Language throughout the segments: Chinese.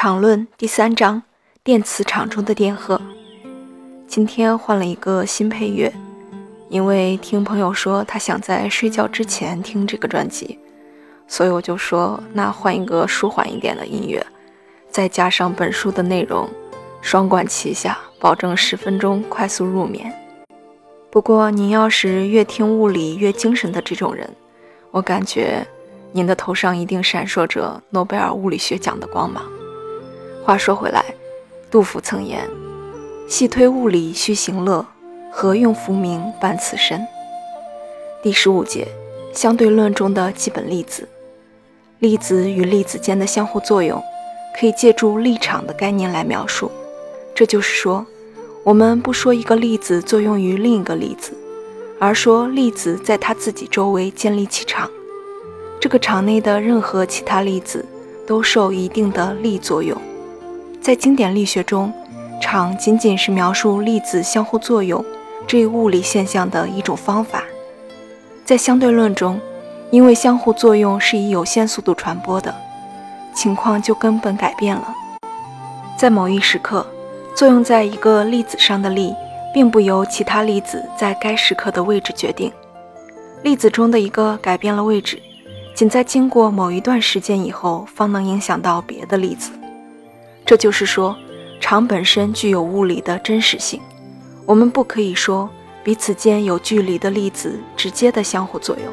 场论第三章：电磁场中的电荷。今天换了一个新配乐，因为听朋友说他想在睡觉之前听这个专辑，所以我就说那换一个舒缓一点的音乐，再加上本书的内容，双管齐下，保证十分钟快速入眠。不过您要是越听物理越精神的这种人，我感觉您的头上一定闪烁着诺贝尔物理学奖的光芒。话说回来，杜甫曾言：“细推物理须行乐，何用浮名伴此身。”第十五节，相对论中的基本粒子，粒子与粒子间的相互作用，可以借助力场的概念来描述。这就是说，我们不说一个粒子作用于另一个粒子，而说粒子在它自己周围建立起场，这个场内的任何其他粒子都受一定的力作用。在经典力学中，场仅仅是描述粒子相互作用这一物理现象的一种方法。在相对论中，因为相互作用是以有限速度传播的，情况就根本改变了。在某一时刻，作用在一个粒子上的力，并不由其他粒子在该时刻的位置决定。粒子中的一个改变了位置，仅在经过某一段时间以后，方能影响到别的粒子。这就是说，场本身具有物理的真实性。我们不可以说彼此间有距离的粒子直接的相互作用，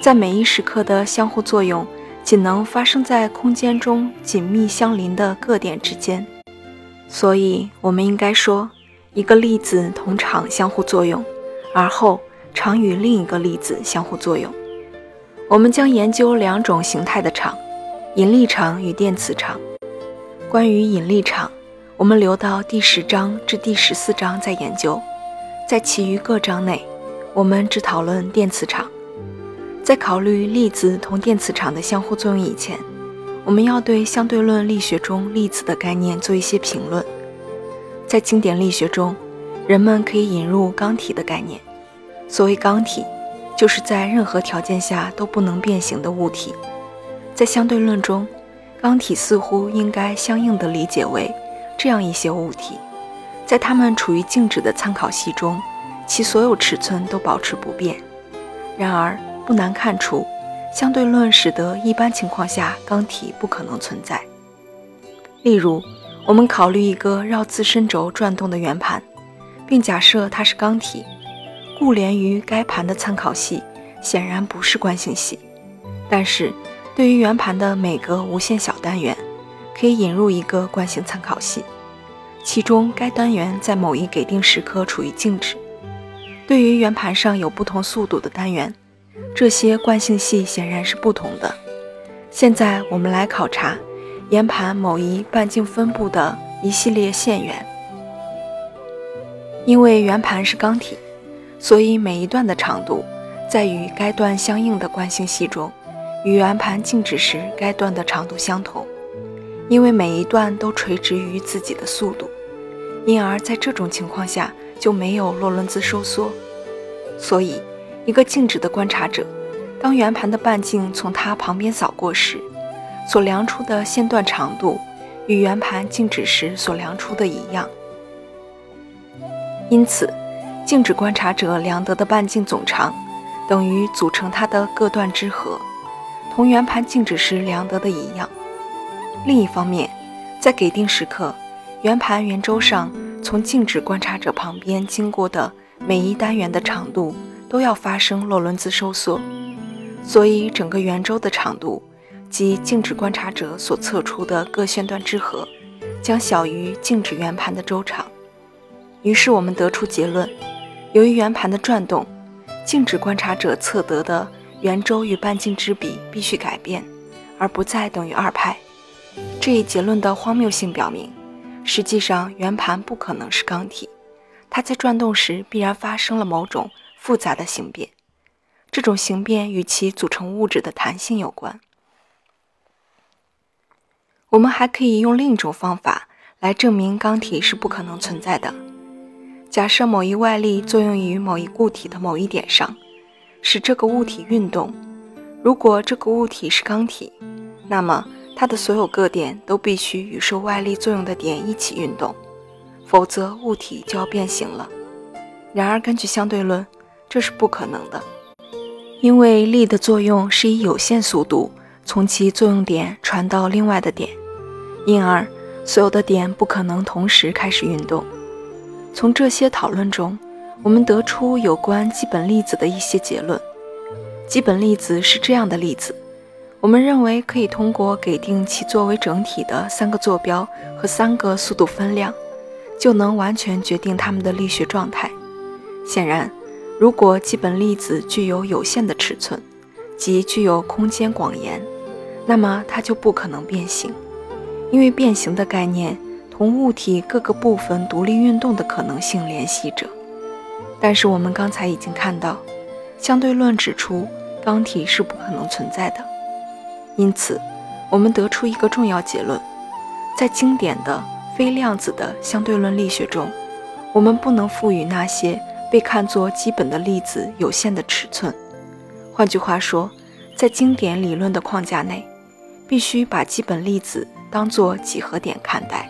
在每一时刻的相互作用仅能发生在空间中紧密相邻的各点之间。所以，我们应该说，一个粒子同场相互作用，而后场与另一个粒子相互作用。我们将研究两种形态的场：引力场与电磁场。关于引力场，我们留到第十章至第十四章再研究。在其余各章内，我们只讨论电磁场。在考虑粒子同电磁场的相互作用以前，我们要对相对论力学中粒子的概念做一些评论。在经典力学中，人们可以引入刚体的概念。所谓刚体，就是在任何条件下都不能变形的物体。在相对论中，刚体似乎应该相应地理解为这样一些物体，在它们处于静止的参考系中，其所有尺寸都保持不变。然而，不难看出，相对论使得一般情况下刚体不可能存在。例如，我们考虑一个绕自身轴转动的圆盘，并假设它是刚体，故连于该盘的参考系显然不是惯性系，但是。对于圆盘的每个无限小单元，可以引入一个惯性参考系，其中该单元在某一给定时刻处于静止。对于圆盘上有不同速度的单元，这些惯性系显然是不同的。现在我们来考察圆盘某一半径分布的一系列线缘。因为圆盘是刚体，所以每一段的长度在与该段相应的惯性系中。与圆盘静止时该段的长度相同，因为每一段都垂直于自己的速度，因而在这种情况下就没有洛伦兹收缩。所以，一个静止的观察者，当圆盘的半径从它旁边扫过时，所量出的线段长度与圆盘静止时所量出的一样。因此，静止观察者量得的半径总长等于组成它的各段之和。同圆盘静止时量得的一样。另一方面，在给定时刻，圆盘圆周上从静止观察者旁边经过的每一单元的长度都要发生洛伦兹收缩，所以整个圆周的长度及静止观察者所测出的各线段之和将小于静止圆盘的周长。于是我们得出结论：由于圆盘的转动，静止观察者测得的。圆周与半径之比必须改变，而不再等于二派。这一结论的荒谬性表明，实际上圆盘不可能是刚体，它在转动时必然发生了某种复杂的形变。这种形变与其组成物质的弹性有关。我们还可以用另一种方法来证明刚体是不可能存在的。假设某一外力作用于某一固体的某一点上。使这个物体运动。如果这个物体是刚体，那么它的所有各点都必须与受外力作用的点一起运动，否则物体就要变形了。然而，根据相对论，这是不可能的，因为力的作用是以有限速度从其作用点传到另外的点，因而所有的点不可能同时开始运动。从这些讨论中，我们得出有关基本粒子的一些结论。基本粒子是这样的粒子，我们认为可以通过给定其作为整体的三个坐标和三个速度分量，就能完全决定它们的力学状态。显然，如果基本粒子具有有限的尺寸，即具有空间广延，那么它就不可能变形，因为变形的概念同物体各个部分独立运动的可能性联系着。但是我们刚才已经看到。相对论指出，刚体是不可能存在的。因此，我们得出一个重要结论：在经典的非量子的相对论力学中，我们不能赋予那些被看作基本的粒子有限的尺寸。换句话说，在经典理论的框架内，必须把基本粒子当作几何点看待。